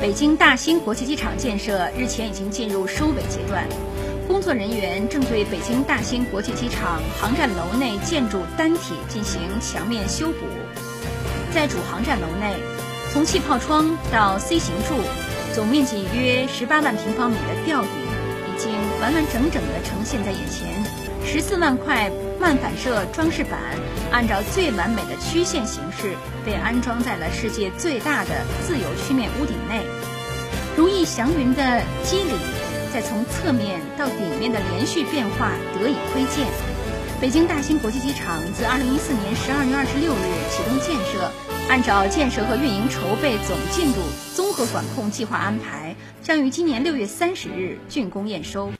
北京大兴国际机场建设日前已经进入收尾阶段，工作人员正对北京大兴国际机场航站楼内建筑单体进行墙面修补。在主航站楼内，从气泡窗到 C 型柱，总面积约十八万平方米的吊顶已经完完整整地呈现在眼前。十四万块漫反射装饰板按照最完美的曲线形式被安装在了世界最大的自由曲面屋顶内。如意祥云的机理，在从侧面到顶面的连续变化得以窥见。北京大兴国际机场自二零一四年十二月二十六日启动建设，按照建设和运营筹备总进度综合管控计划安排，将于今年六月三十日竣工验收。